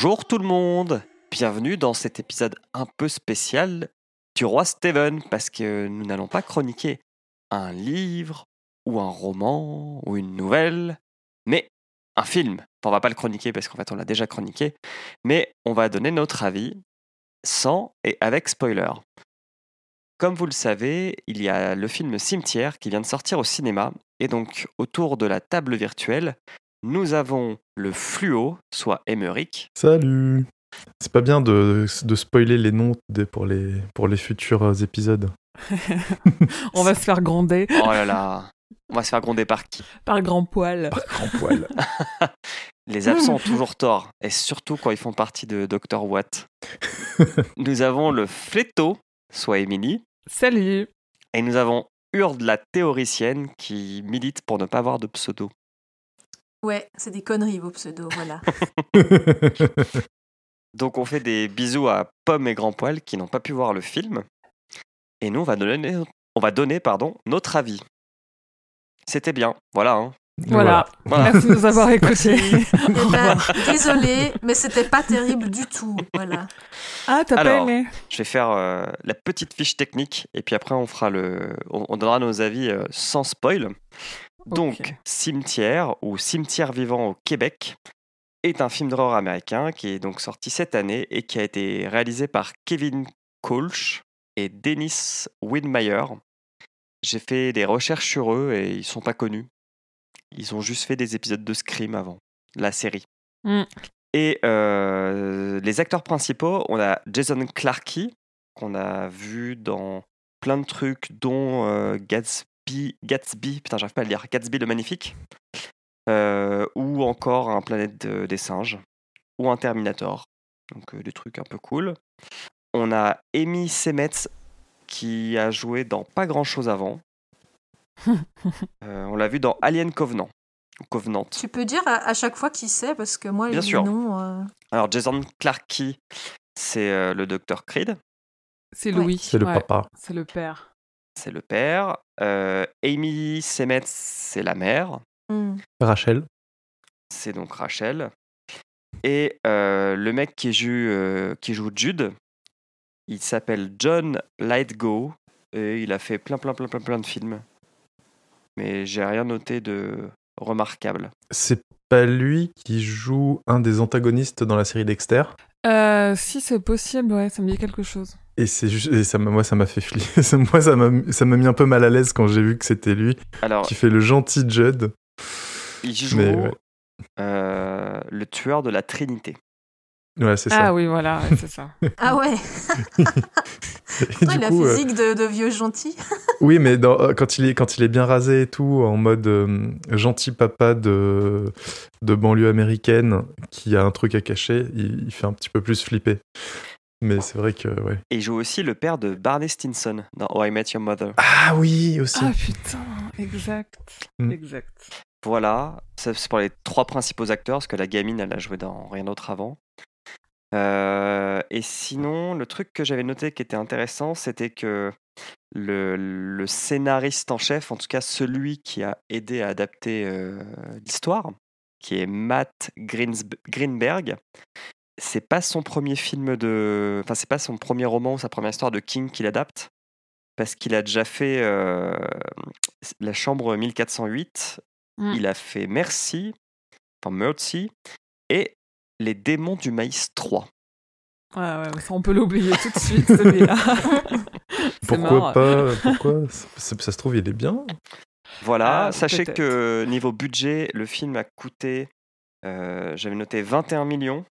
Bonjour tout le monde, bienvenue dans cet épisode un peu spécial du roi Steven, parce que nous n'allons pas chroniquer un livre ou un roman ou une nouvelle, mais un film. On va pas le chroniquer parce qu'en fait on l'a déjà chroniqué, mais on va donner notre avis sans et avec spoiler. Comme vous le savez, il y a le film Cimetière qui vient de sortir au cinéma, et donc autour de la table virtuelle, nous avons le fluo, soit Emeric. Salut C'est pas bien de, de spoiler les noms des- pour, les, pour les futurs euh, épisodes. On va se faire gronder Oh là là, on va se faire gronder par qui? Par grand poil. Grand poil. Les absents ont toujours tort, et surtout quand ils font partie de Dr. Watt. nous avons le fléau, soit Émilie, Salut et nous avons Urde, la théoricienne, qui milite pour ne pas avoir de pseudo. Ouais, c'est des conneries vos pseudos, voilà. Donc on fait des bisous à Pomme et Grand Poil qui n'ont pas pu voir le film. Et nous, on va donner, on va donner pardon, notre avis. C'était bien, voilà. hein. Voilà. Voilà. Merci de nous avoir écoutés. Eh ben, désolé, mais c'était pas terrible du tout, voilà. ah, t'as pas Alors, aimé Je vais faire euh, la petite fiche technique et puis après on fera le, on, on donnera nos avis euh, sans spoil. Donc. Cimetière ou Cimetière vivant au Québec est un film d'horreur américain qui est donc sorti cette année et qui a été réalisé par Kevin Kolsch et Dennis Widmeyer. J'ai fait des recherches sur eux et ils sont pas connus. Ils ont juste fait des épisodes de Scream avant, la série. Mm. Et euh, les acteurs principaux, on a Jason Clarkey, qu'on a vu dans plein de trucs, dont euh, Gatsby, Gatsby, putain, j'arrive pas à le dire, Gatsby le Magnifique, euh, ou encore un Planète de- des Singes, ou un Terminator. Donc euh, des trucs un peu cool. On a Amy Semetz, qui a joué dans pas grand chose avant. Euh, on l'a vu dans Alien Covenant. Covenant. Tu peux dire à, à chaque fois qui c'est, parce que moi, Bien les sûr. noms... euh, Alors Jason Clarkey, c'est euh, le docteur Creed, C'est Ouais. Louis. C'est le ouais, papa. C'est le père. C'est le père. Euh, Amy Semetz, c'est la mère. hmm. Rachel. c'est donc Rachel. Et euh, le mec qui joue, euh, qui joue Jude, il s'appelle John Lightgo et il a fait plein, plein, plein, plein, plein de films. Mais j'ai rien noté de remarquable. C'est pas lui qui joue un des antagonistes dans la série Dexter? Euh, si c'est possible, ouais, ça me dit quelque chose. Et c'est juste, et ça, m'a- moi, ça m'a fait flipper. Ça- moi, ça m'a, ça m'a mis un peu mal à l'aise quand j'ai vu que c'était lui Alors, qui fait le gentil Judd. il joue Mais ouais. euh, le tueur de la Trinité. Ouais, c'est Ah ça. oui, voilà, ouais, c'est ça. Ah ouais, Et Putain, du il a coup, euh, physique de, de vieux gentil. oui, mais dans- euh, quand il est quand il est bien rasé et tout, en mode euh, gentil papa de de banlieue américaine qui a un truc à cacher, il, il fait un petit peu plus flipper. Mais c'est vrai que ouais. Et il joue aussi le père de Barney Stinson dans How I Met Your Mother. Ah oui aussi. Ah putain, exact. Mm. Exact. Voilà, ça, c'est pour les trois principaux acteurs, parce que la gamine, elle a joué dans rien d'autre avant. Euh, et sinon, le truc que j'avais noté qui était intéressant, c'était que le, le scénariste en chef, en tout cas celui qui a aidé à adapter euh, l'histoire, qui est Matt Greensb- Greenberg, c'est pas son premier film de. Enfin, c'est pas son premier roman ou sa première histoire de King qu'il adapte, parce qu'il a déjà fait euh, La Chambre 1408, Mm. il a fait Merci, enfin Mercy, et Les démons du maïs 3. Ouais, ouais, ça on peut l'oublier tout de suite, celui-là. Pourquoi pas Pourquoi? Ça, ça se trouve il est bien. Voilà, Ah, sachez que niveau budget, le film a coûté, euh, j'avais noté 21 millions,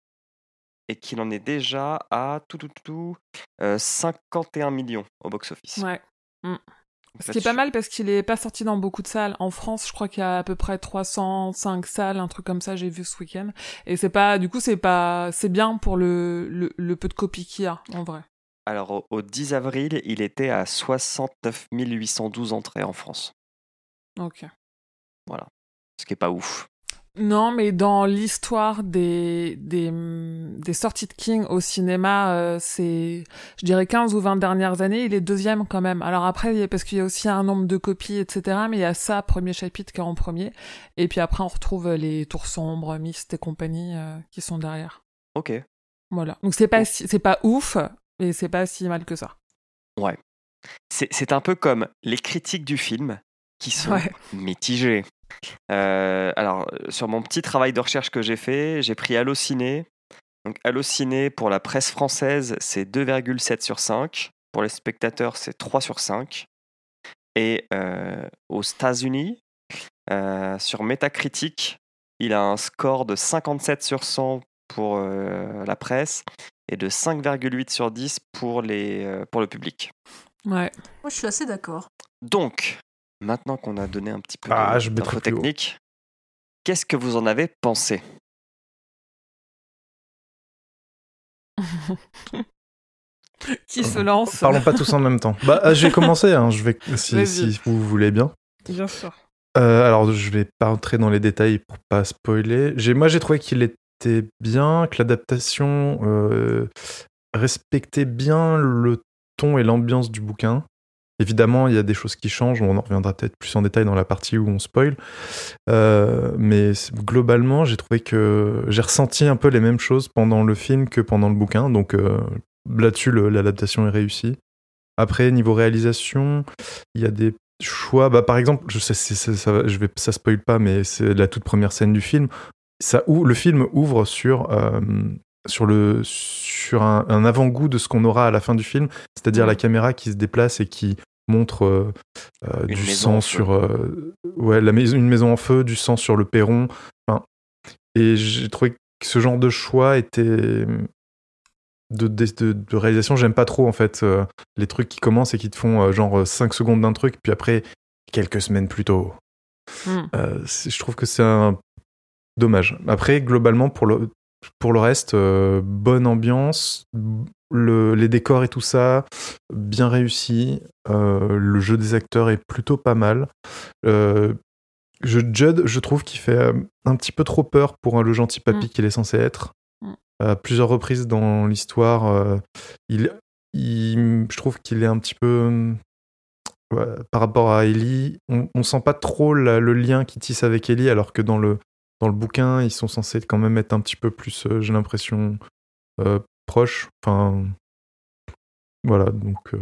et qu'il en est déjà à tout, tout, tout, euh, 51 millions au box-office. Ouais. Donc Ce qui est pas mal parce qu'il est pas sorti dans beaucoup de salles. En France, je crois qu'il y a à peu près 305 salles, un truc comme ça, j'ai vu ce week-end. Et c'est pas, du coup, c'est pas, c'est bien pour le, le, le peu de copies qu'il y a, en vrai. Alors, au, au 10 avril, il était à 69 812 entrées en France. Ok. Ce qui est pas ouf. Non, mais dans l'histoire des, des, des sorties de King au cinéma, euh, c'est, je dirais 15 ou 20 dernières années, il est deuxième quand même. Alors après, parce qu'il y a aussi un nombre de copies, etc., mais il y a ça, premier chapitre, qui est en premier. Et puis après, on retrouve les Tours Sombres, Mist et compagnie, euh, qui sont derrière. Ok. Voilà. Donc c'est pas si- c'est pas ouf, et c'est pas si mal que ça. Ouais. C'est c'est un peu comme les critiques du film qui sont Ouais. mitigées. Euh, alors, euh, sur mon petit travail de recherche que j'ai fait, j'ai pris Allociné. Donc, Allociné, pour la presse française, c'est 2,7 sur 5. Pour les spectateurs, c'est 3 sur 5. Et euh, aux États-Unis, euh, sur Metacritic, il a un score de 57 sur 100 pour euh, la presse et de 5,8 sur 10 pour, les, euh, pour le public. Ouais. Moi, je suis assez d'accord. Donc, maintenant qu'on a donné un petit peu Ah, de- je techniques, qu'est-ce que vous en avez pensé? Qui se lance Parlons pas tous en même temps. Bah, euh, j'ai commencé, hein, je vais, si, vous voulez bien. Bien sûr. Euh, alors, je vais pas entrer dans les détails pour pas spoiler. Moi, j'ai trouvé qu'il était bien, que l'adaptation euh, respectait bien le ton et l'ambiance du bouquin. Évidemment, il y a des choses qui changent. On en reviendra peut-être plus en détail dans la partie où on spoil. Euh, mais globalement, j'ai trouvé que j'ai ressenti un peu les mêmes choses pendant le film que pendant le bouquin. Donc euh, là-dessus, l'adaptation est réussie. Après, niveau réalisation, il y a des choix. Bah, par exemple, je sais, ça, va- je vais, ça spoil pas, mais c'est la toute première scène du film. Ça, le film ouvre sur, euh, sur, le, sur un, un avant-goût de ce qu'on aura à la fin du film, c'est-à-dire Mhm. la caméra qui se déplace et qui montre euh, euh, du sang sur euh, ouais la maison une maison en feu du sang sur le perron. Enfin, et j'ai trouvé que ce genre de choix était de, de, de- de réalisation j'aime pas trop en fait les trucs qui commencent et qui te font genre 5 secondes d'un truc puis après quelques semaines plus tôt. C'est- je trouve que c'est un dommage. Après globalement pour le pour le reste euh, bonne ambiance le, les décors et tout ça bien réussi euh, le jeu des acteurs est plutôt pas mal euh, je, Judd, je trouve qu'il fait euh, un petit peu trop peur pour le gentil papy Mm. qu'il est censé être. Mm. À plusieurs reprises dans l'histoire, il, il- je trouve qu'il est un petit peu. ouais, par rapport à Ellie, on, on sent pas trop la- le lien qu'il tisse avec Ellie, alors que dans le, dans le bouquin, ils sont censés quand même être un petit peu plus, euh, j'ai l'impression, euh, proches. Enfin. Voilà, donc. euh,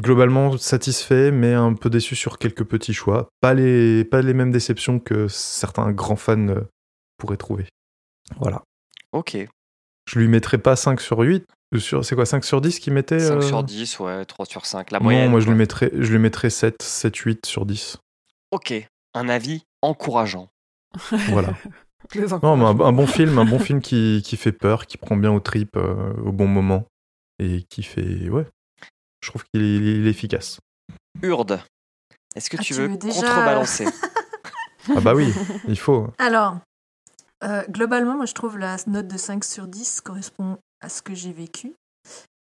globalement satisfait, mais un peu déçu sur quelques petits choix. Pas les, pas les mêmes déceptions que certains grands fans euh, pourraient trouver. Voilà. Ok. Je lui mettrais pas 5 sur 8. euh, Sur, c'est quoi, 5 sur 10 qu'il mettait 5 euh sur 10, ouais, 3 sur 5. La Non, moyenne. moi je lui, mettrais, je lui mettrais 7, 7, 8 sur 10. Ok. Un avis encourageant. Voilà. Non, mais un, un bon film, un bon film qui, qui fait peur, qui prend bien aux tripes euh, au bon moment et qui fait. Ouais. Je trouve qu'il est, efficace. Urde. Est-ce que Ah, tu tu veux veux déjà- contrebalancer? Ah bah oui, il faut. Alors, euh, globalement, moi, je trouve la note de 5 sur 10 correspond à ce que j'ai vécu.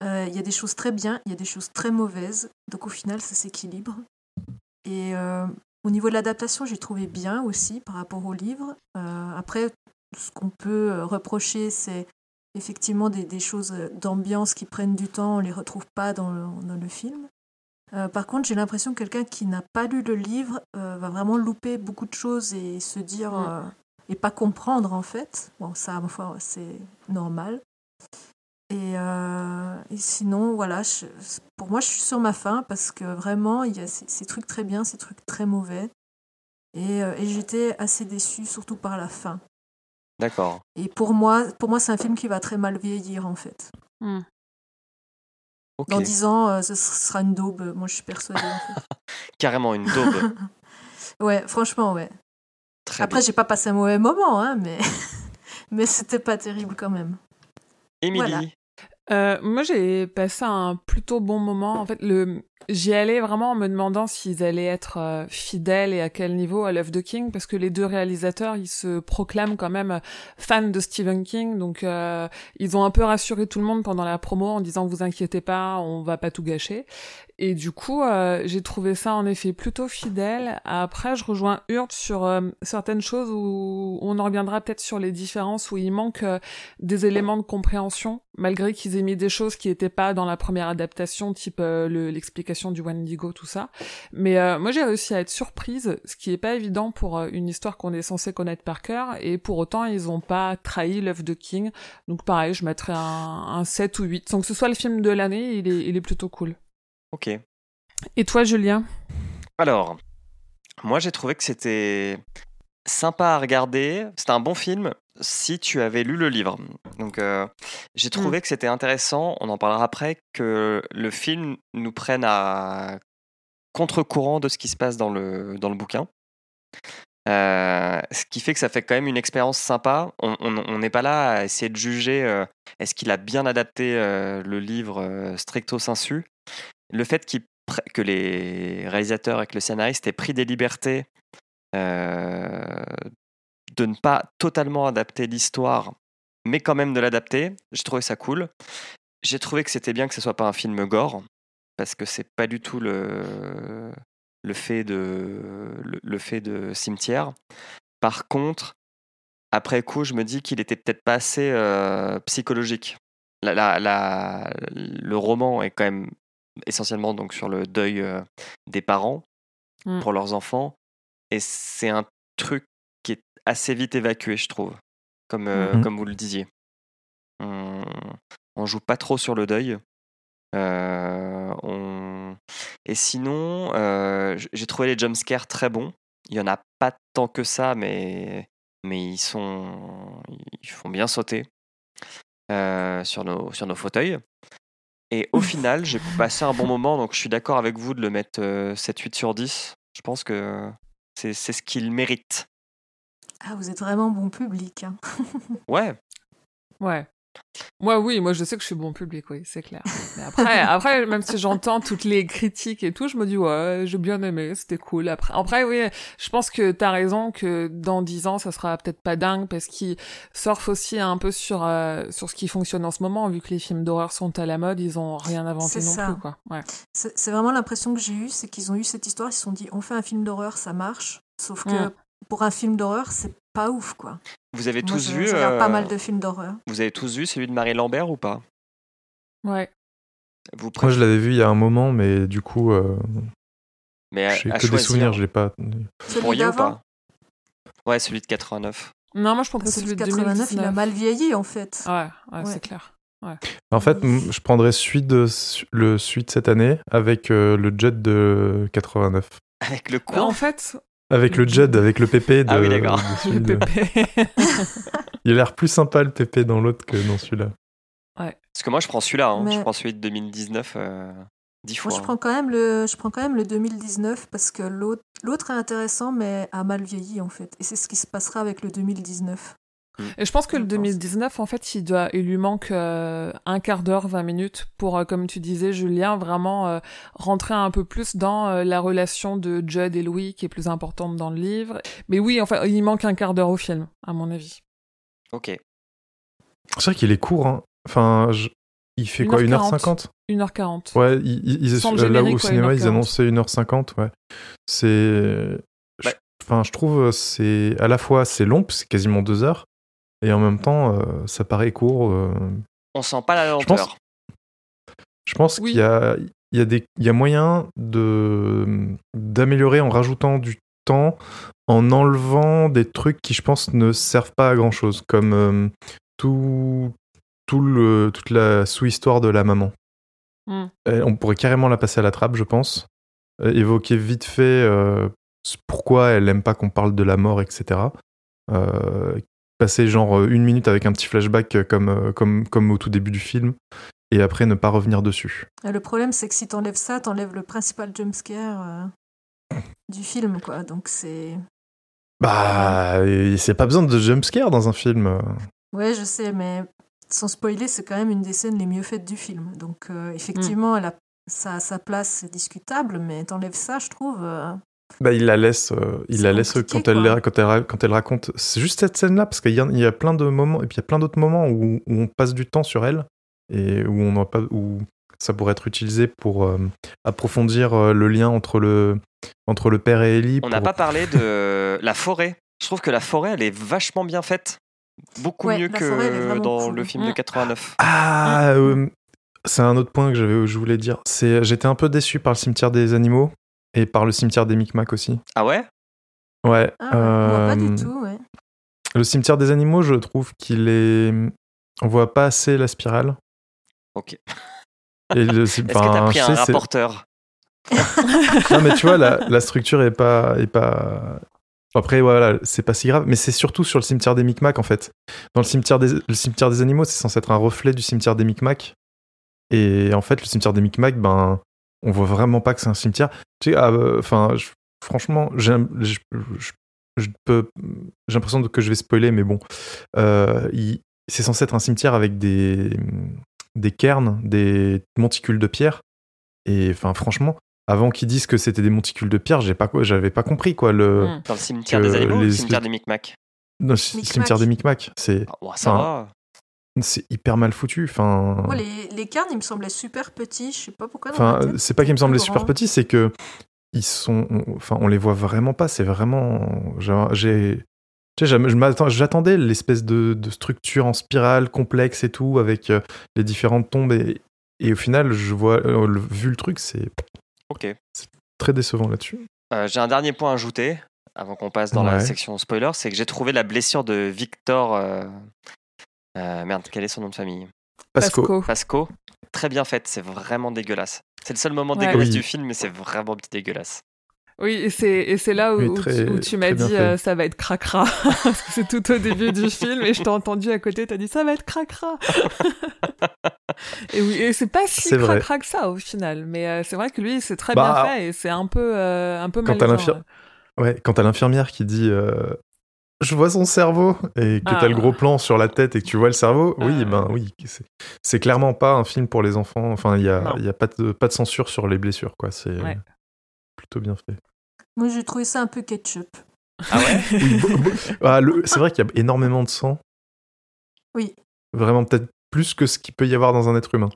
Euh, Il y a des choses très bien, il y a des choses très mauvaises. Donc, au final, ça s'équilibre. Et euh, au niveau de l'adaptation, j'ai trouvé bien aussi par rapport au livre. Euh, après, ce qu'on peut euh, reprocher, c'est effectivement des, des choses euh, d'ambiance qui prennent du temps, on les retrouve pas dans le, dans le film. Euh, par contre, j'ai l'impression que quelqu'un qui n'a pas lu le livre euh, va vraiment louper beaucoup de choses et se dire et pas comprendre en fait. Bon, ça, à ma foi, c'est normal. Et, euh, et sinon, voilà, je- pour moi, je suis sur ma fin parce que vraiment, il y a ces, ces trucs très bien, ces trucs très mauvais. Et, euh, et j'étais assez déçue, surtout par la fin. D'accord. Et pour moi, pour moi, c'est un film qui va très mal vieillir en fait. Hmm. Ok. Dans 10 ans, euh, ce sera une daube. Moi, je suis persuadée. en fait. Carrément une daube. Ouais, franchement, ouais. Très Après, j'ai pas passé un mauvais moment, hein, mais mais c'était pas terrible quand même. Émilie. voilà. Euh, moi, j'ai passé un plutôt bon moment. En fait, le... j'y allais vraiment en me demandant s'ils allaient être euh, fidèles et à quel niveau à l'œuvre de King, parce que les deux réalisateurs, ils se proclament quand même euh, fans de Stephen King, donc euh, ils ont un peu rassuré tout le monde pendant la promo en disant vous inquiétez pas, on va pas tout gâcher. Et du coup, euh, j'ai trouvé ça en effet plutôt fidèle. Après, je rejoins Hurt sur euh, certaines choses où on en reviendra peut-être sur les différences où il manque des éléments de compréhension malgré qu'ils aient mis des choses qui n'étaient pas dans la première adaptation, type euh, l'explication du Wendigo, tout ça. Mais euh, moi, j'ai réussi à être surprise, ce qui est pas évident pour euh, une histoire qu'on est censé connaître par cœur, et pour autant, ils ont pas trahi l'œuvre de King. Donc pareil, je mettrais un, un 7 ou 8. Sans que ce soit le film de l'année, il est, il est plutôt cool. Ok. Et toi, Julien? Alors, moi, j'ai trouvé que c'était sympa à regarder. C'était un bon film si tu avais lu le livre. Donc, euh, j'ai Mm. trouvé que c'était intéressant. On en parlera après que le film nous prenne à contre-courant de ce qui se passe dans le, dans le bouquin. Euh, ce qui fait que ça fait quand même une expérience sympa. On n'est pas là à essayer de juger euh, est-ce qu'il a bien adapté le livre stricto sensu. Le fait que les réalisateurs et que le scénariste aient pris des libertés euh, de ne pas totalement adapter l'histoire, mais quand même de l'adapter, j'ai trouvé ça cool. J'ai trouvé que c'était bien que ce soit pas un film gore, parce que c'est pas du tout le, le, fait de, le, le fait de cimetière. Par contre, après coup, je me dis qu'il était peut-être pas assez euh, psychologique. La, la- la- le roman est quand même essentiellement donc sur le deuil euh, des parents Mm. pour leurs enfants, et c'est un truc assez vite évacué, je trouve, comme, euh, Mhm. comme vous le disiez. On, on joue pas trop sur le deuil. Euh, on... Et sinon, euh, j'ai trouvé les jumpscares très bons. Il y en a pas tant que ça, mais, mais ils, sont... ils font bien sauter sur, nos... sur nos fauteuils. Et au final, j'ai passé un bon moment, donc je suis d'accord avec vous de le mettre euh, 7-8 sur 10. Je pense que c'est ce qu'il mérite. Ah, vous êtes vraiment bon public. hein. Ouais, Ouais. Moi, oui, moi, je sais que je suis bon public, oui, c'est clair. Mais après, après, même si j'entends toutes les critiques et tout, je me dis, ouais, j'ai bien aimé, c'était cool. Après, après, oui, je pense que t'as raison que dans dix ans, ça sera peut-être pas dingue parce qu'ils surfent aussi un peu sur, euh, sur ce qui fonctionne en ce moment, vu que les films d'horreur sont à la mode, ils ont rien inventé non ça. plus, quoi. Ouais. C'est c'est vraiment l'impression que j'ai eue, c'est qu'ils ont eu cette histoire, ils se sont dit, on fait un film d'horreur, ça marche. Sauf que Mm. Pour un film d'horreur, c'est pas ouf, quoi. vous avez Moi, tous je, vu. je regarde pas euh, mal de films d'horreur. Vous avez tous vu celui de Marie Lambert ou pas? Ouais. Vous Moi, je l'avais vu il y a un moment, mais du coup, euh, Mais à, j'ai à que des souvenirs, je l'ai pas. Celui pourriez ou d'avant, pas? Ouais, celui de 89. Non, moi, je prendrais celui celui de de 89, il a 2019. mal vieilli, en fait. Ouais, ouais, Ouais. c'est clair. En fait, je prendrais celui de, le suite cette année avec euh, le Jet de 89. Avec le Bah, quoi? en fait, Avec le Jet, avec le PP de. Ah oui, d'accord. de celui le de- pépé. Il a l'air plus sympa le PP dans l'autre que dans celui-là. Parce que moi, je prends celui-là. hein. Je prends celui de 2019 euh, 10 fois. Moi, je prends quand même le, je prends quand même le 2019 parce que l'autre, l'autre est intéressant, mais a mal vieilli, en fait. Et c'est ce qui se passera avec le 2019. Et je pense que le pense. 2019, en fait, il, doit, il lui manque euh, un quart d'heure, 20 minutes pour, euh, comme tu disais, Julien, vraiment euh, rentrer un peu plus dans euh, la relation de Judd et Louis qui est plus importante dans le livre. Mais oui, enfin, il manque un quart d'heure au film, à mon avis. Ok. C'est vrai qu'il est court. Hein. Enfin, je- il fait quoi 1h40. 1h50 1h40. Ouais, ils, ils- ils- là générique, au cinéma, ils 1h40. annonçaient 1h50, ouais. C'est. je- Ouais. Enfin, je trouve euh, c'est à la fois c'est long, c'est quasiment deux heures, et en même temps, euh, ça paraît court. euh. On sent pas la Je pense- lenteur. Je pense Oui. qu'il y a, il y, a des- il y a moyen de d'améliorer en rajoutant du temps, en enlevant des trucs qui, je pense, ne servent pas à grand chose, comme euh, tout, tout le, toute la sous-histoire de la maman. Hmm. On pourrait carrément la passer à la trappe, je pense. Euh, évoquer vite fait euh, pourquoi elle aime pas qu'on parle de la mort, etc. Euh, passer genre euh, une minute avec un petit flashback euh, comme, euh, comme, comme au tout début du film, et après ne pas revenir dessus. Le problème, c'est que si t'enlèves ça, t'enlèves le principal jumpscare euh, du film, quoi. Donc c'est. Bah, et c'est pas besoin de jumpscare dans un film. Ouais, je sais, mais sans spoiler, c'est quand même une des scènes les mieux faites du film. Donc euh, effectivement, elle a ça a sa place, c'est discutable, mais t'enlèves ça, je trouve. euh, Bah, il la laisse, euh, il la laisse quand elle, quoi. quand, elle, quand elle raconte. C'est juste cette scène-là, parce qu'il y, a- il y a plein de moments, et puis il y a plein d'autres moments où, où on passe du temps sur elle, et où, on n'a pas, où ça pourrait être utilisé pour euh, approfondir euh, le lien entre le, entre le père et Ellie. On n'a pour- pas parlé de la forêt. Je trouve que la forêt, elle est vachement bien faite. Beaucoup Ouais, mieux forêt, que dans cool. le film de Mm. 89. Ah, euh, c'est un autre point que j'avais, je voulais dire. C'est, j'étais un peu déçu par le cimetière des animaux et par le cimetière des Micmacs aussi. Ah ouais? Ouais. Ah, ouais, moi, pas euh, du tout, ouais. Le cimetière des animaux, je trouve qu'il est. On voit pas assez la spirale. Ok. Et le- Est-ce que t'as pris un rapporteur? Non, mais tu vois, la, la structure est pas, est pas. Après, voilà, c'est pas si grave, mais c'est surtout sur le cimetière des Micmacs en fait. Dans le cimetière des, le cimetière des animaux, c'est censé être un reflet du cimetière des Micmacs. Et en fait, le cimetière des Micmacs, ben, on voit vraiment pas que c'est un cimetière. Tu sais, ah, euh, enfin, franchement, j'ai, l'impression que je vais spoiler, mais bon, Euh, c'est censé être un cimetière avec des, des cairns, des monticules de pierre. Et enfin, franchement, avant qu'ils disent que c'était des monticules de pierre, j'ai pas, j'avais pas compris quoi le, Mm. Dans le cimetière que des animaux ou le cimetière des Micmacs? Le cimetière des Micmacs. C'est, Ah, Ça va. C'est hyper mal foutu. Enfin, les, les carnes, ils me semblaient super petits. Je sais pas pourquoi. enfin, c'est pas qu'ils me semblaient super petits, c'est que ils sont, on- enfin, on les voit vraiment pas. C'est vraiment, j'ai, j'attendais l'espèce de, de structure en spirale complexe et tout avec euh, les différentes tombes et, et au final, je vois, euh, le- vu le truc, c'est Ok. très décevant là-dessus. Euh, J'ai un dernier point à ajouter avant qu'on passe dans la section spoiler, c'est que j'ai trouvé la blessure de Victor. euh, euh, merde, quel est son nom de famille? Pasco. Pasco. Très bien faite, c'est vraiment dégueulasse. C'est le seul moment Ouais. dégueulasse Oui. du film, mais c'est vraiment dégueulasse. Oui, et c'est et c'est là où, Oui, où très- tu, où tu m'as dit euh, ça va être cracra. Parce que c'est tout au début du film et je t'ai entendu à côté, t'as dit ça va être cracra. et oui, et c'est pas si cracra que ça au final. Mais euh, c'est vrai que lui, c'est très Bah, bien fait et c'est un peu, euh, un peu Quand t'as malaisant, l'infir- Ouais, quand t'as l'infirmière qui dit euh, je vois son cerveau et que Ah. t'as le gros plan sur la tête et que tu vois le cerveau, oui, Ah. ben oui, c'est- c'est clairement pas un film pour les enfants. Enfin, il y a, y pas, de, pas de censure sur les blessures, quoi. C'est Ouais. plutôt bien fait. Moi, j'ai trouvé ça un peu ketchup. Ah ouais? Oui, ah, le- c'est vrai qu'il y a énormément de sang. Oui. Vraiment, peut-être plus que ce qu'il peut y avoir dans un être humain.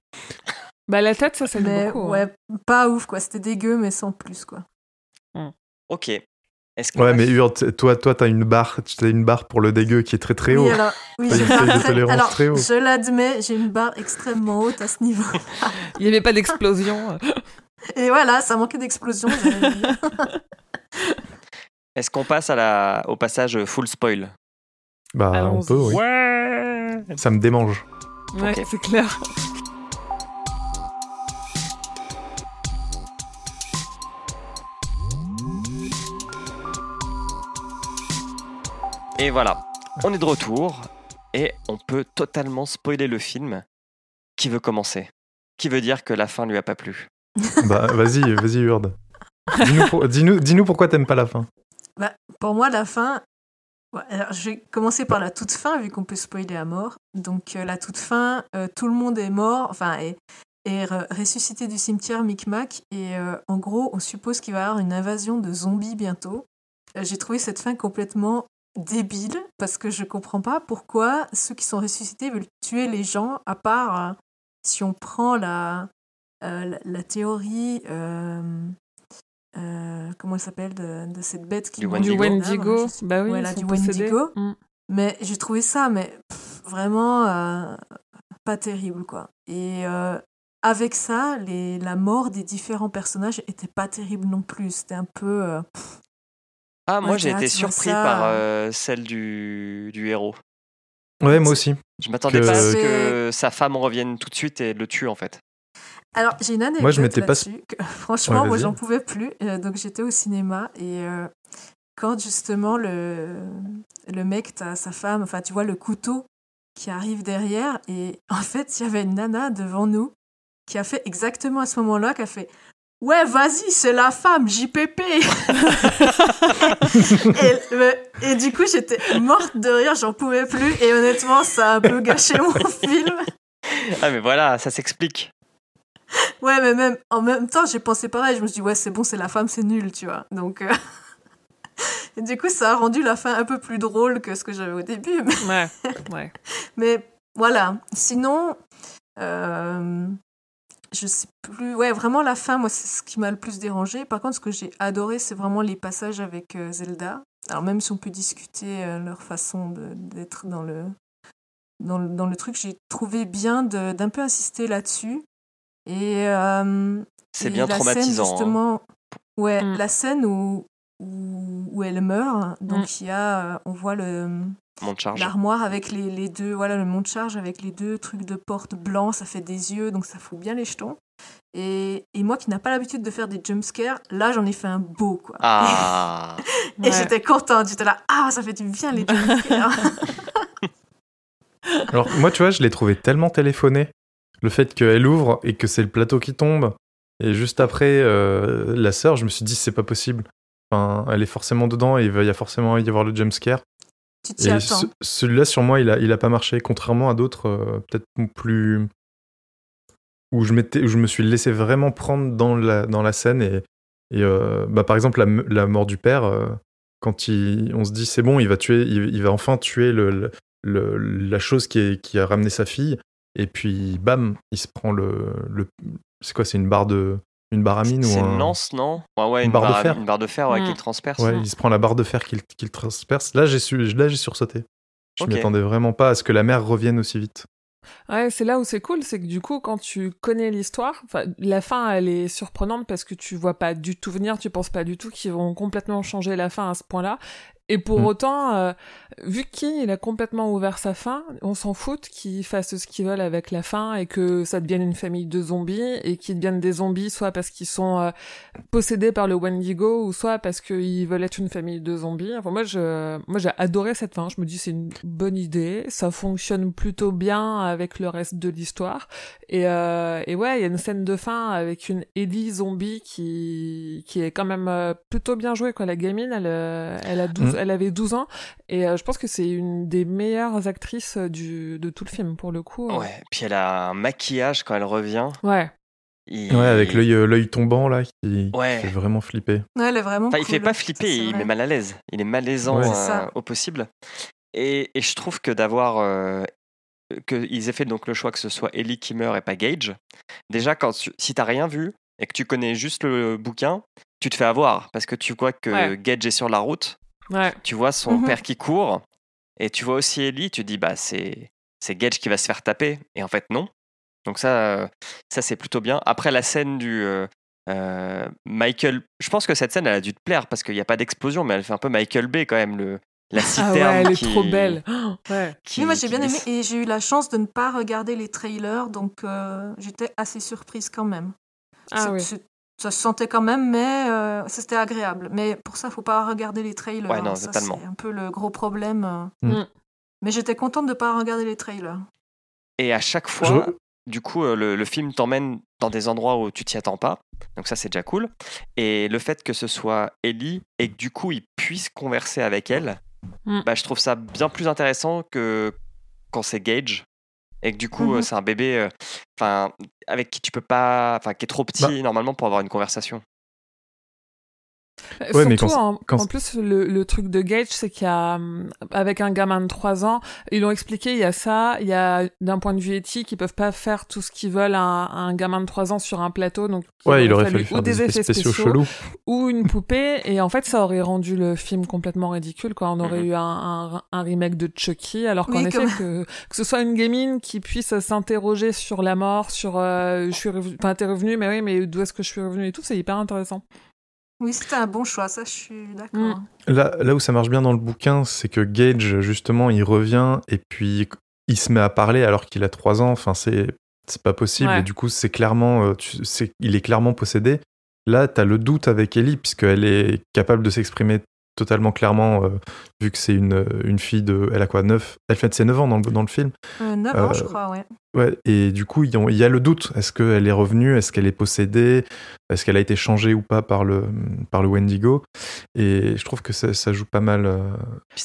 Bah la tête, ça, Mais beaucoup. hein. ouais, pas ouf, quoi. C'était dégueu, mais sans plus, quoi. Ok. Que Ouais, mais toi, toi, t'as une barre, t'as une barre pour le dégueu qui est très très haut. Oui, alors, oui, j'ai une barre très- haut. je l'admets, j'ai une barre extrêmement haute à ce niveau. Il n'y avait pas d'explosion. Et voilà, ça manquait d'explosion. est-ce qu'on passe à la... au passage full spoil? Bah, on peut, oui. Ouais Ça me démange. ouais, c'est clair. Et voilà, on est de retour et on peut totalement spoiler le film. Qui veut commencer? Qui veut dire que la fin lui a pas plu? Bah, vas-y, vas-y, Hurd. Dis-nous pour- dis-nous dis-nous pourquoi t'aimes pas la fin. Pour moi, la fin. ouais, alors, je vais commencer par la toute fin, vu qu'on peut spoiler à mort. Donc, euh, la toute fin, euh, tout le monde est mort, enfin, est, est re- ressuscité du cimetière Micmac. Et euh, en gros, on suppose qu'il va y avoir une invasion de zombies bientôt. Euh, J'ai trouvé cette fin complètement débile, parce que je comprends pas pourquoi ceux qui sont ressuscités veulent tuer les gens, à part euh, si on prend la, euh, la, la théorie. euh, euh, comment elle s'appelle de, de cette bête qui Du Wendigo. Bah oui, Voilà, du. Wendigo. Mm. Mais j'ai trouvé ça, mais pff, vraiment euh, pas terrible, quoi. Et euh, avec ça, les, la mort des différents personnages était pas terrible non plus. C'était un peu. euh, pff, Ah, moi Ouais, j'ai été surpris par euh. celle du, du héros. Ouais, moi aussi. Je m'attendais Que- pas à ce que sa femme revienne tout de suite et le tue en fait. Alors, j'ai une anecdote Moi, je m'étais pas- que, franchement, Ouais, moi, j'en pouvais plus. Euh, donc, j'étais au cinéma et euh, quand justement le, le mec, t'as sa femme, enfin, tu vois le couteau qui arrive derrière et en fait, il y avait une nana devant nous qui a fait exactement à ce moment-là, qui a fait Ouais, vas-y, c'est la femme, JPP et, du coup, j'étais morte de rire, j'en pouvais plus et honnêtement, ça a un peu gâché mon film. Ah mais voilà, ça s'explique. Ouais, mais même en même temps, j'ai pensé pareil. Je me suis dit, ouais, c'est bon, c'est la femme, c'est nul, tu vois. Donc, euh, et du coup, ça a rendu la fin un peu plus drôle que ce que j'avais au début. Mais, Ouais, ouais. mais voilà. Sinon, euh, je sais plus. Ouais, vraiment, la fin, moi, c'est ce qui m'a le plus dérangé. Par contre, ce que j'ai adoré, c'est vraiment les passages avec euh, Zelda. Alors même si on peut discuter euh, leur façon d'être dans le, dans le, dans le truc, j'ai trouvé bien d'un peu insister là-dessus. Et, euh, C'est bien la traumatisant. Scène, hein. justement, ouais, Mm. la scène où, où, où elle meurt, donc il y a, euh, on voit le. L'armoire avec les, les deux, voilà, le monte charge avec les deux trucs de porte blancs, ça fait des yeux, donc ça fout bien les jetons. Et, et moi qui n'a pas l'habitude de faire des jumpscares, là j'en ai fait un beau, quoi. Ah Et Ouais. j'étais contente, j'étais là, ah, ça fait du bien les jumpscares. Alors, moi, tu vois, je l'ai trouvé tellement téléphoné. Le fait qu'elle ouvre et que c'est le plateau qui tombe. Et juste après, euh, la sœur, je me suis dit, c'est pas possible. Enfin, elle est forcément dedans et il va y a forcément y avoir le jumpscare. Tu t'y Et attends. ce- celui-là, sur moi, il a, il a pas marché, contrairement à d'autres, euh, peut-être plus. où je, m'étais, où je me suis laissé vraiment prendre dans la, dans la scène. Et, et, euh, bah, par exemple, la, la mort du père, euh, quand il, on se dit c'est bon, il va, tuer, il, il va enfin tuer le- la chose qui, est, qui a ramené sa fille. Et puis, bam, il se prend le. le c'est quoi C'est une barre de. Une barre à mine ou C'est un- une lance, non ouais, ouais, Une une, barre de fer. Une barre de fer ouais, Mm. qui le transperce. Ouais, il se prend la barre de fer qu'il qu'il transperce. Là, j'ai su, là, j'ai sursauté. Je Ok. m'y attendais vraiment pas à ce que la mère revienne aussi vite. Ouais, c'est là où c'est cool, c'est que du coup, quand tu connais l'histoire, enfin, la fin, elle est surprenante parce que tu vois pas du tout venir, tu penses pas du tout qu'ils vont complètement changer la fin à ce point-là. Et pour Mm. autant, euh, vu qu'il a complètement ouvert sa fin, on s'en fout qu'ils fassent ce qu'ils veulent avec la fin et que ça devienne une famille de zombies et qu'ils deviennent des zombies soit parce qu'ils sont euh, possédés par le Wendigo ou soit parce qu'ils veulent être une famille de zombies. Enfin, moi, je, moi, j'ai adoré cette fin. Je me dis c'est une bonne idée, ça fonctionne plutôt bien avec le reste de l'histoire. Et, euh, et ouais, il y a une scène de fin avec une Ellie zombie qui, qui est quand même euh, plutôt bien jouée. Quoi. La gamine, elle, euh, elle, a 12, Elle avait 12 ans et euh, je pense que c'est une des meilleures actrices du, de tout le film pour le coup. Ouais, puis elle a un maquillage quand elle revient. Ouais. Il- Ouais, avec l'œil euh, l'œil tombant là, qui, qui Ouais. fait vraiment flipper. Ouais, elle est vraiment Enfin, il fait cool, pas flipper, il met mal à l'aise. Il est malaisant Ouais. euh, C'est ça. au possible. Et, et je trouve que d'avoir. euh, qu'ils aient fait donc le choix que ce soit Ellie qui meurt et pas Gage. Déjà, quand tu- si t'as rien vu et que tu connais juste le bouquin, tu te fais avoir parce que tu vois que Ouais. Gage est sur la route, Ouais. tu vois son Mhm. père qui court et tu vois aussi Ellie, tu dis bah c'est c'est Gage qui va se faire taper et en fait non. Donc ça euh, ça c'est plutôt bien. Après la scène du euh, euh, Michael, je pense que cette scène elle a dû te plaire parce qu'il n'y a pas d'explosion mais elle fait un peu Michael Bay quand même le la Ah citerne ouais, elle est qui- trop belle. Ouais. qui- Oui, moi j'ai bien aimé et j'ai eu la chance de ne pas regarder les trailers, donc euh, j'étais assez surprise quand même. Ah C'est- oui. Ça se sentait quand même, mais euh, c'était agréable. Mais pour ça, faut pas regarder les trailers. Ouais, non, Ça, totalement. C'est un peu le gros problème. euh. Mm. Mais j'étais contente de pas regarder les trailers. Et à chaque fois, Je- du coup, euh, le, le film t'emmène dans des endroits où tu t'y attends pas. Donc ça, c'est déjà cool. Et le fait que ce soit Ellie et que du coup, il puisse converser avec elle, Mm. bah, je trouve ça bien plus intéressant que quand c'est Gage. Et que du coup, Mhm. euh, c'est un bébé euh, enfin, avec qui tu peux pas... Enfin, qui est trop petit Bah. normalement pour avoir une conversation. Euh, Ouais, mais Surtout, quand- en, quand- en plus, le, le truc de Gage, c'est qu'il y a, hum, avec un gamin de 3 ans, ils l'ont expliqué, il y a ça, il y a, d'un point de vue éthique, ils peuvent pas faire tout ce qu'ils veulent à un, à un gamin de 3 ans sur un plateau, donc Ouais, il aurait fallu faire ou des effets spéciaux chelous. ou une poupée, et en fait, ça aurait rendu le film complètement ridicule, quoi. On aurait eu un, un, un remake de Chucky, alors qu'en Oui, effet, comme- que, que ce soit une gamine qui puisse s'interroger sur la mort, sur, euh, je suis revenu, enfin, t'es revenu, mais oui, mais d'où est-ce que je suis revenu et tout, c'est hyper intéressant. Oui, c'était un bon choix, ça, je suis d'accord. Mm. Là, là où ça marche bien dans le bouquin, c'est que Gage, justement, il revient et puis il se met à parler alors qu'il a 3 ans. Enfin, c'est c'est pas possible. Ouais. Et du coup, c'est clairement, euh, tu- c'est- il est clairement possédé. Là, t'as le doute avec Ellie, puisqu'elle est capable de s'exprimer totalement clairement, euh, vu que c'est une, une fille de. Elle a quoi 9 Elle fait ses 9 ans dans le, dans le film. Euh, 9 ans, Euh, je crois, ouais. Ouais, et du coup, il y y a le doute. Est-ce qu'elle est revenue? Est-ce qu'elle est possédée? Est-ce qu'elle a été changée ou pas par le, par le Wendigo? Et je trouve que ça, ça joue pas mal. euh,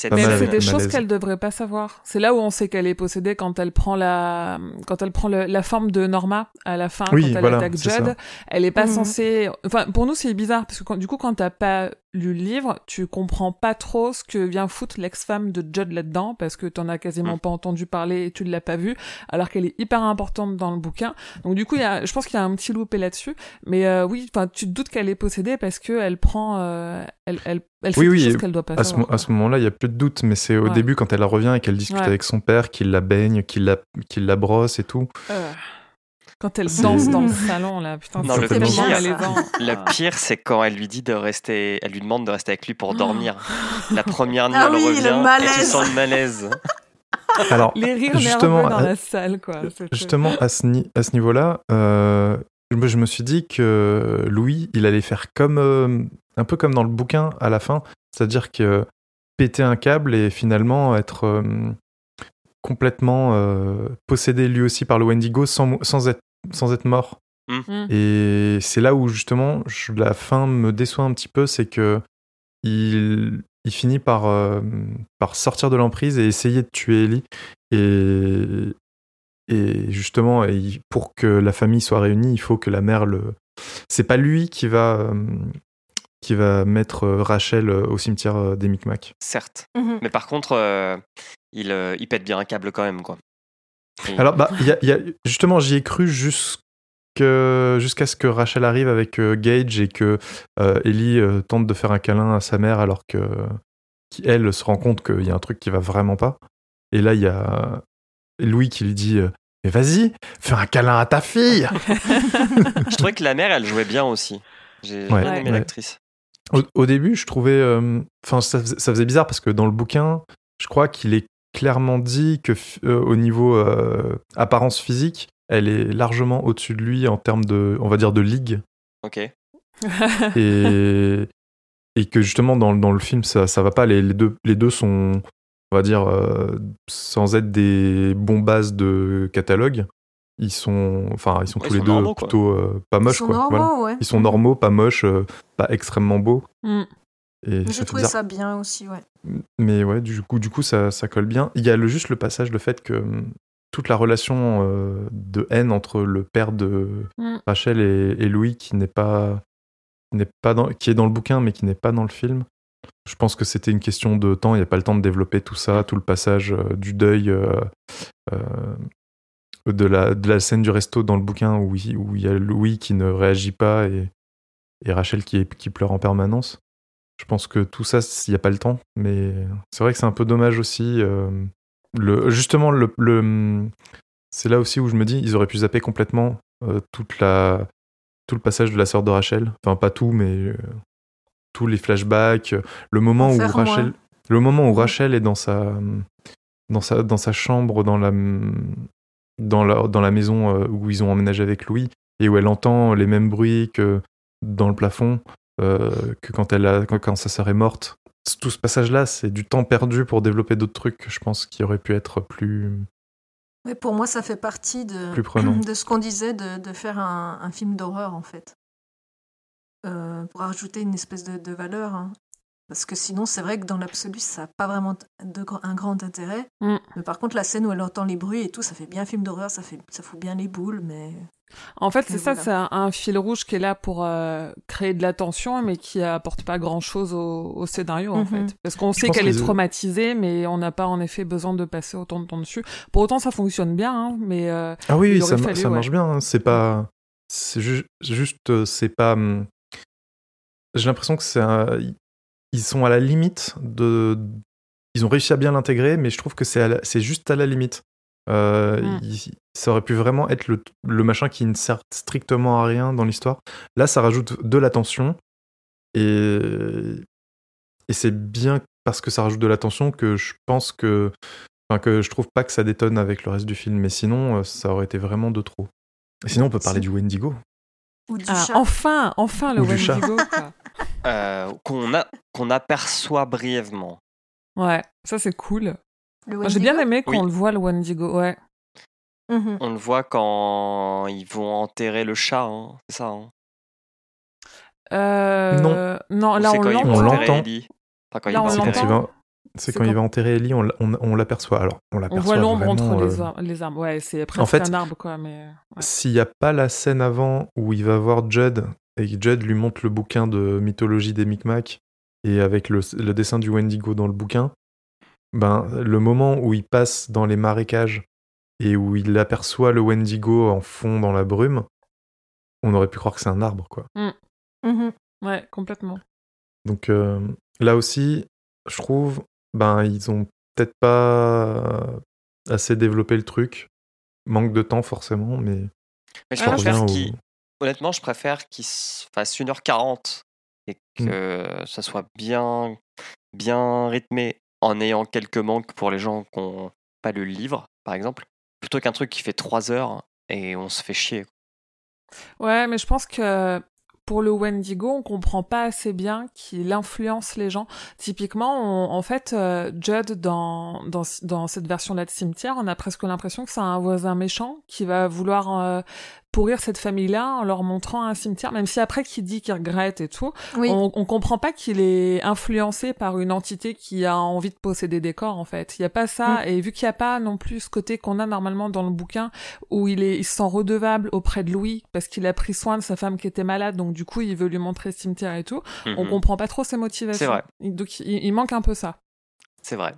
Pas Mais c'est des choses qu'elle devrait pas savoir. C'est là où on sait qu'elle est possédée quand elle prend la, quand elle prend le- la forme de Norma à la fin, Oui, quand elle voilà, attaque Judd. Elle est pas Mhm. censée. Enfin, pour nous, c'est bizarre parce que quand- du coup, quand t'as pas lu le livre, tu comprends pas trop ce que vient foutre l'ex-femme de Judd là-dedans parce que t'en as quasiment Mhm. pas entendu parler et tu l'as pas vu, alors qu'elle est hyper importante dans le bouquin. Donc du coup, il y a, je pense qu'il y a un petit loupé là-dessus. Mais euh, oui, oui, enfin, tu te doutes qu'elle est possédée parce que elle prend, euh, elle, elle, elle fait Oui, des oui, qu'elle doit pas À ce, savoir. mo- à ce moment-là, il y a plus de doute, mais c'est au Ouais. début quand elle revient et qu'elle discute Ouais. avec son père, qu'il la baigne, qu'il la, qu'il la brosse et tout. Euh, Quand elle danse dans le salon, là, putain, Non, c'est le pire- malaisant. Le Ah. pire, c'est quand elle lui dit de rester, elle lui demande de rester avec lui pour Oh. dormir. La première nuit, Ah elle oui, le revient et tu malaise. sens le malaise. Alors, Les rires Justement, dans la salle, quoi. Justement, à ce, ni- à ce niveau-là, euh, je me suis dit que Louis, il allait faire comme euh, un peu comme dans le bouquin à la fin, c'est-à-dire que péter un câble et finalement être euh, complètement euh, possédé lui aussi par le Wendigo sans, sans, être, sans être mort. Mm. Et c'est là où justement je- la fin me déçoit un petit peu, c'est que il, il finit par, euh, par sortir de l'emprise et essayer de tuer Ellie. Et, et justement, et pour que la famille soit réunie, il faut que la mère le. C'est pas lui qui va, euh, qui va mettre euh, Rachel euh, au cimetière des Micmacs. Certes. Mhm. Mais par contre, euh, il, il pète bien un câble quand même, quoi. Et- Alors, bah, il y a- il y a- justement, j'y ai cru jusqu'à ce que Rachel arrive avec euh, Gage et que euh, Ellie euh, tente de faire un câlin à sa mère alors que qui, elle se rend compte qu'il y a un truc qui va vraiment pas. Et là, il y a Louis qui lui dit euh, Mais vas-y, fais un câlin à ta fille Je trouvais que la mère, elle jouait bien aussi. J'ai Ouais, bien aimé ouais. l'actrice. Au, au début, je trouvais. euh, Enfin, ça, faisait- ça faisait bizarre parce que dans le bouquin, je crois qu'il est clairement dit que euh, au niveau euh, apparence physique, elle est largement au-dessus de lui en termes de, on va dire, de ligue. Ok. et, et que justement dans, dans le film ça, ça va pas les, les deux, les deux sont on va dire euh, sans être des bombasses de catalogue ils sont enfin ils sont Ouais, tous ils les sont deux normaux, plutôt euh, pas Ils moches sont quoi normaux, Voilà. ouais. ils sont normaux pas moches euh, pas extrêmement beaux Mm. J'ai trouvé bizarre. ça bien aussi, ouais. mais ouais du coup du coup ça, ça colle bien il y a le, juste le passage le fait que toute la relation euh, de haine entre le père de Mm. Rachel et, et Louis qui n'est pas n'est pas dans, qui est dans le bouquin mais qui n'est pas dans le film. Je pense que c'était une question de temps. Il n'y a pas le temps de développer tout ça, tout le passage euh, du deuil euh, euh, de la scène du resto dans le bouquin où il, y a Louis qui ne réagit pas et, Rachel qui pleure en permanence. Je pense que tout ça, il n'y a pas le temps, mais c'est vrai que c'est un peu dommage aussi. justement, c'est là aussi où je me dis, ils auraient pu zapper complètement tout le passage de la sœur de Rachel. Enfin, pas tout, mais tous les flashbacks. euh, Le moment En où. Rachel, le moment où Rachel est dans sa, dans sa, dans sa chambre, dans la, dans la, dans la maison euh, où ils ont emménagé avec Louis, et où elle entend les mêmes bruits que dans le plafond, euh, que quand, elle a, quand, quand sa sœur est morte. Tout ce passage-là, c'est du temps perdu pour développer d'autres trucs, je pense, qui auraient pu être plus, Ouais, pour moi, ça fait partie de, de ce qu'on disait de, de faire un, un film d'horreur, en fait. Euh, pour ajouter une espèce de, de valeur. hein. Parce que sinon, c'est vrai que dans l'absolu, ça n'a pas vraiment de, un grand intérêt. Mm. Mais par contre, la scène où elle entend les bruits et tout, ça fait bien film d'horreur, ça, fait, ça fout bien les boules, mais... En fait, c'est ça, voilà. c'est un, un fil rouge qui est là pour euh, créer de la tension, mais qui apporte pas grand-chose au, au scénario, en Mhm. fait. Parce qu'on sait qu'elle est traumatisée, mais on n'a pas en effet besoin de passer autant de temps dessus. Pour autant, ça fonctionne bien, hein, mais euh, Ah oui, ça, ma- fallu, ça ouais. marche bien. hein. C'est pas. C'est ju- juste. C'est pas. J'ai l'impression que c'est. Ils sont à la limite de. Ils ont réussi à bien l'intégrer, mais je trouve que c'est la- c'est juste à la limite. Euh, Mm. il- ça aurait pu vraiment être le, le machin qui ne sert strictement à rien dans l'histoire. Là, ça rajoute de la tension. Et, et c'est bien parce que ça rajoute de la tension que je pense que. Enfin, que je trouve pas que ça détonne avec le reste du film. Mais sinon, euh, ça aurait été vraiment de trop. Et sinon, on peut parler du Wendigo. Ou du ah, chat. enfin, enfin le. Wendigo. Euh, qu'on a- qu'on aperçoit brièvement. Ouais, ça c'est cool. Le Moi, J'ai bien aimé qu'on Oui. le voit, le Wendigo, ouais. Mhm. On le voit quand ils vont enterrer le chat, hein, c'est ça. hein? Euh, Non. Non, là on l'entend. l'entend. Enfin, quand Là, il on va C'est quand, il va, quand il enterrer Ellie, on, l'a- on, on l'aperçoit. Alors, on On l'aperçoit voit l'ombre entre les, euh, ar- les arbres. Ouais, c'est presque fait, un arbre, quoi, mais... ouais. S'il n'y a pas la scène avant où il va voir Judd et que Judd lui montre le bouquin de mythologie des Micmacs et avec le, le dessin du Wendigo dans le bouquin, ben, le moment où il passe dans les marécages et où il aperçoit le Wendigo en fond dans la brume, on aurait pu croire que c'est un arbre, quoi. Mhm. Ouais, complètement. Donc euh, là aussi, je trouve, ben ils ont peut-être pas assez développé le truc. Manque de temps forcément, mais Mais je Ah, je préfère au- Honnêtement, je préfère qu'il se fasse 1h40 et que ça soit bien, bien rythmé en ayant quelques manques pour les gens qui n'ont pas lu le livre, par exemple, plutôt qu'un truc qui fait 3 heures et on se fait chier. Ouais, mais je pense que pour le Wendigo, on comprend pas assez bien qu'il influence les gens. Typiquement, en fait, euh, Judd, dans, dans, dans cette version-là de cimetière, on a presque l'impression que c'est un voisin méchant qui va vouloir euh, pourrir cette famille-là en leur montrant un cimetière, même si après qu'il dit qu'il regrette et tout, Oui. on, on comprend pas qu'il est influencé par une entité qui a envie de posséder des corps en fait. Il y a pas ça et vu qu'il y a pas non plus ce côté qu'on a normalement dans le bouquin où il est il se sent redevable auprès de Louis parce qu'il a pris soin de sa femme qui était malade donc du coup il veut lui montrer le cimetière et tout. On Mhm. comprend pas trop ses motivations. C'est vrai. Il- Donc il, il manque un peu ça. C'est vrai.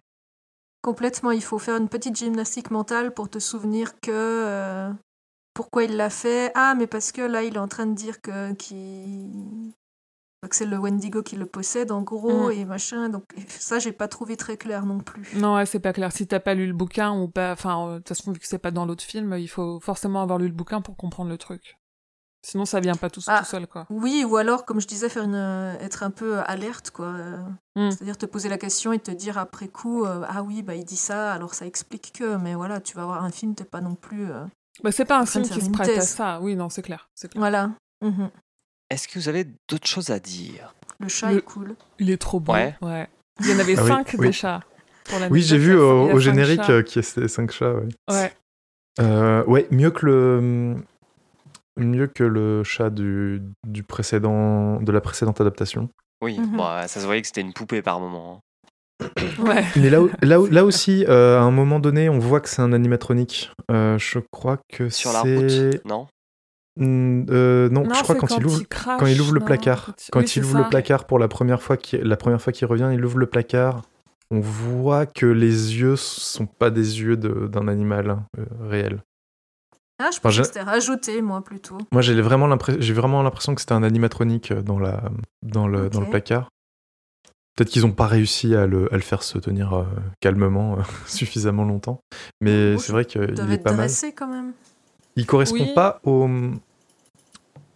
Complètement, il faut faire une petite gymnastique mentale pour te souvenir que euh, pourquoi il l'a fait. Ah, mais parce que là, il est en train de dire que, qu'il- que c'est le Wendigo qui le possède, en gros, Mm. et machin. Donc ça, j'ai pas trouvé très clair non plus. Non, ouais, c'est pas clair. Si t'as pas lu le bouquin ou pas, enfin, euh, de toute façon, vu que c'est pas dans l'autre film, il faut forcément avoir lu le bouquin pour comprendre le truc. Sinon, ça vient pas tout, Ah. tout seul, quoi. Oui, ou alors, comme je disais, faire une, euh, être un peu alerte, quoi. Euh, Mm. C'est-à-dire te poser la question et te dire après coup, euh, ah oui, bah il dit ça, alors ça explique que. Mais voilà, tu vas voir un film, t'es pas non plus. euh, Bah, c'est pas un film qui se prête à ça. Oui, non, c'est clair. C'est clair. Voilà. Mhm. Est-ce que vous avez d'autres choses à dire? Le chat Le- est cool. Il est trop beau. Ouais. Ouais. Il y en avait Ah cinq oui. des chats. pour l'anecdote. Oui, j'ai vu au, générique euh, qu'il y a ces cinq chats. Ouais. Ouais. Euh, ouais, mieux que le mieux que le chat du, du précédent de la précédente adaptation. Oui, Mhm. bon, ça se voyait que c'était une poupée par moment. Ouais. Mais là, là, là aussi, euh, à un moment donné, on voit que c'est un animatronique. Euh, je crois que Sur la c'est route, non? Euh, non, Non, je crois quand, il ouvre crache, quand il ouvre le non, placard. quand il- Quand oui, il c'est ouvre ça. le placard pour la première fois qu'il la première fois qu'il revient, il ouvre le placard. On voit que les yeux sont pas des yeux de- d'un animal euh, réel. Ah, je pensais je- que c'était rajouté, moi, plutôt. Moi, j'ai vraiment l'impression, j'ai vraiment l'impression que c'était un animatronique dans la dans le dans le placard. Peut-être qu'ils n'ont pas réussi à le, à le faire se tenir euh, calmement euh, suffisamment longtemps, mais c'est vrai qu'il est pas mal. dressé quand même. Il correspond Oui. pas au,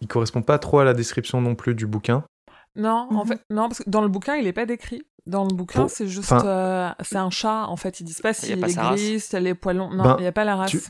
il correspond pas trop à la description non plus du bouquin. Non, en Mhm. fait, non, parce que dans le bouquin, il est pas décrit. Dans le bouquin, c'est juste, euh, c'est un chat. En fait, ils disent pas y a s'il pas est gris, s'il a les poils longs. Non, Ben, il y a pas la race. tu-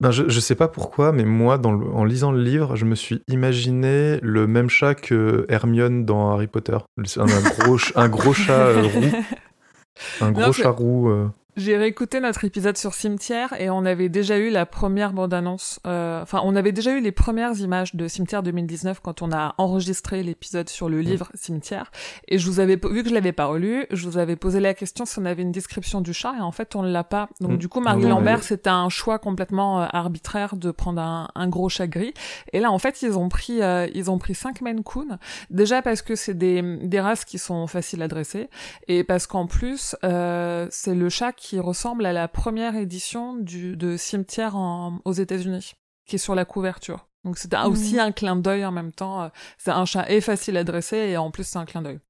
Ben, je, je sais pas pourquoi, mais moi, dans le- en lisant le livre, je me suis imaginé le même chat que Hermione dans Harry Potter. Un, un gros, ch- un gros chat euh, roux. Un gros Non, chat roux. euh. J'ai réécouté notre épisode sur Cimetière et on avait déjà eu la première bande-annonce. euh, Enfin, on avait déjà eu les premières images de Cimetière 2019 quand on a enregistré l'épisode sur le livre Cimetière. Et je vous avais, vu que je l'avais pas relu, je vous avais posé la question si on avait une description du chat et en fait on l'a pas. Donc Mm. du coup, Marie non, Lambert, mais- c'était un choix complètement euh, arbitraire de prendre un, un gros chat gris. Et là, en fait, ils ont pris, euh, ils ont pris cinq Maine Coon. Déjà parce que c'est des, des races qui sont faciles à dresser et parce qu'en plus, euh, c'est le chat qui ressemble à la première édition du, de Cimetière en- aux États-Unis, qui est sur la couverture. Donc Mhm. aussi un clin d'œil en même temps. euh, C'est un chat et facile à dresser et en plus c'est un clin d'œil.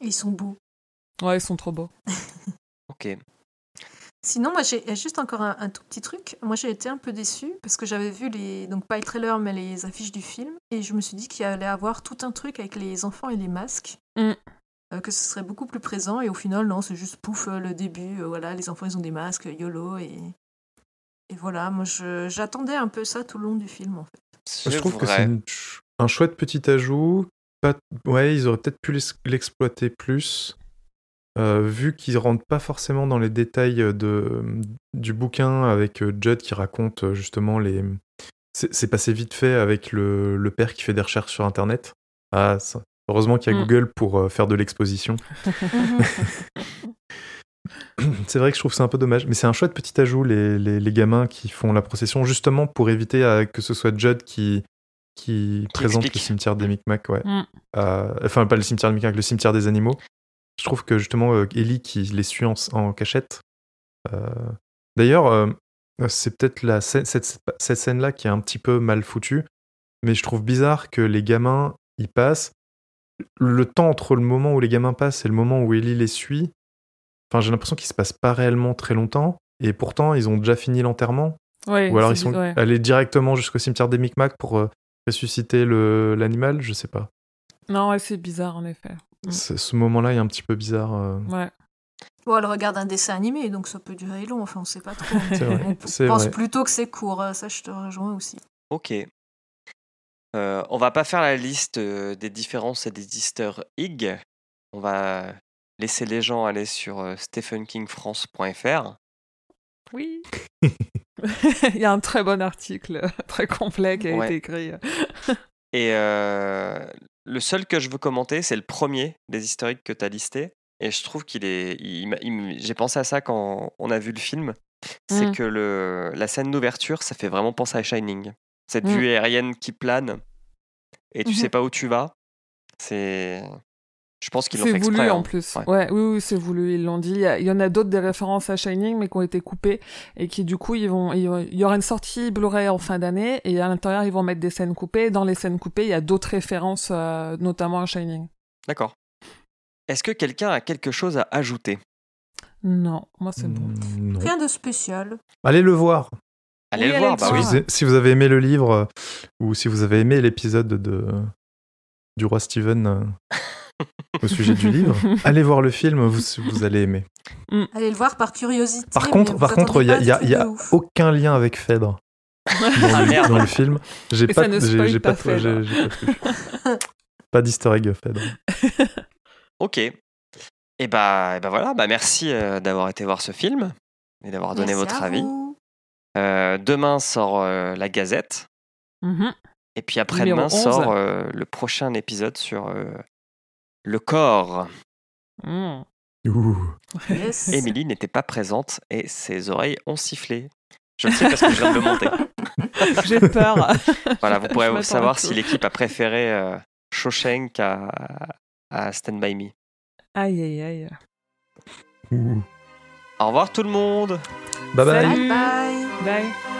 Ils sont beaux. Ouais, ils sont trop beaux. Ok. Sinon, moi, j'ai juste encore un, un tout petit truc. Moi, j'ai été un peu déçue parce que j'avais vu les, donc pas les trailers, mais les affiches du film, et je me suis dit qu'il allait avoir tout un truc avec les enfants et les masques, Mm. Euh, que ce serait beaucoup plus présent. Et au final, non, c'est juste pouf euh, le début. euh, voilà, les enfants, ils ont des masques, yolo, et et voilà. Moi, je- j'attendais un peu ça tout le long du film, en fait. Je trouve que c'est une un chouette petit ajout. Pas... Ouais, ils auraient peut-être pu l'exploiter plus. euh, vu qu'ils rentrent pas forcément dans les détails de, du bouquin avec Judd qui raconte justement les. C'est c'est passé vite fait avec le, le père qui fait des recherches sur internet. Ah, ça- Heureusement qu'il y a Mm. Google pour euh, faire de l'exposition. C'est vrai que je trouve ça un peu dommage, mais c'est un chouette petit ajout, les, les, les gamins qui font la procession, justement pour éviter que ce soit Judd qui, qui, présente explique. le cimetière des Micmacs, ouais. Mm. Euh, enfin, pas le cimetière des Micmacs, le cimetière des animaux. Je trouve que justement, euh, Ellie qui les suit en, en cachette. euh, D'ailleurs, c'est peut-être la scène- cette, cette scène-là qui est un petit peu mal foutue. mais je trouve bizarre que les gamins, ils passent. Le temps entre le moment où les gamins passent et le moment où Ellie les suit, enfin, j'ai l'impression qu'il se passe pas réellement très longtemps. Et pourtant, ils ont déjà fini l'enterrement. Ouais, Ou alors ils sont ouais. allés directement jusqu'au cimetière des Micmacs pour euh, ressusciter le- l'animal, je sais pas. Non, ouais, c'est bizarre en effet. Mm. Ce moment-là est un petit peu bizarre. euh, Ouais. Bon, elle regarde un dessin animé, donc ça peut durer long, enfin on sait pas trop. On pense vrai. plutôt que c'est court, euh, ça je te rejoins aussi. Ok. Euh, on va pas faire la liste euh, des différences et des easter eggs. On va laisser les gens aller sur euh, stephenkingfrance.fr. Oui. Il y a un très bon article, très complet, qui a Ouais. été écrit. Et euh, le seul que je veux commenter, c'est le premier des historiques que tu as listé. Et je trouve qu'il est. il il J'ai pensé à ça quand on a vu le film. C'est Mm. que le, la scène d'ouverture, ça fait vraiment penser à Shining. Cette Mm. vue aérienne qui plane et tu Mhm. sais pas où tu vas. C'est. Je pense qu'ils l'ont C'est fait voulu exprès. hein. en plus. Ouais. Ouais. oui, oui, c'est voulu. Ils l'ont dit. Il y, en a d'autres des références à Shining, mais qui ont été coupées et qui du coup, ils vont. Il y- il y aura une sortie Blu-ray en fin d'année et à l'intérieur, ils vont mettre des scènes coupées. Dans les scènes coupées, il y a d'autres références, euh, notamment à Shining. D'accord. Est-ce que quelqu'un a quelque chose à ajouter? Non, moi c'est bon. mm, non. Rien de spécial. Allez le voir. Allez Oui, le voir. Bah Si oui. voir. vous, si vous avez aimé le livre euh, ou si vous avez aimé l'épisode de du roi Steven euh, au sujet du livre, allez voir le film, vous, vous allez aimer. Allez le voir par curiosité. Par contre, par contre, il y a, y y aucun lien avec Phèdre dans, Ah, le, dans le film. J'ai pas, j'ai- pas pas, pas. Pas d'easter egg Phèdre. Ok. Et bah, et bah voilà, bah merci euh, d'avoir été voir ce film et d'avoir donné Merci votre à avis. vous. Euh, demain sort euh, la Gazette. Mhm. Et puis après-demain Numéro 11. sort euh, le prochain épisode sur euh, le corps. Mm. Ouh. Yes. Émilie n'était pas présente et ses oreilles ont sifflé. Je le sais parce que je viens de le monter. J'ai peur. Voilà, vous pourrez m'attends savoir si l'équipe a préféré euh, Shawshank à, à Stand By Me. Aïe, aïe, aïe. Ouh. Au revoir tout le monde Bye bye. Salut. Bye bye. 拜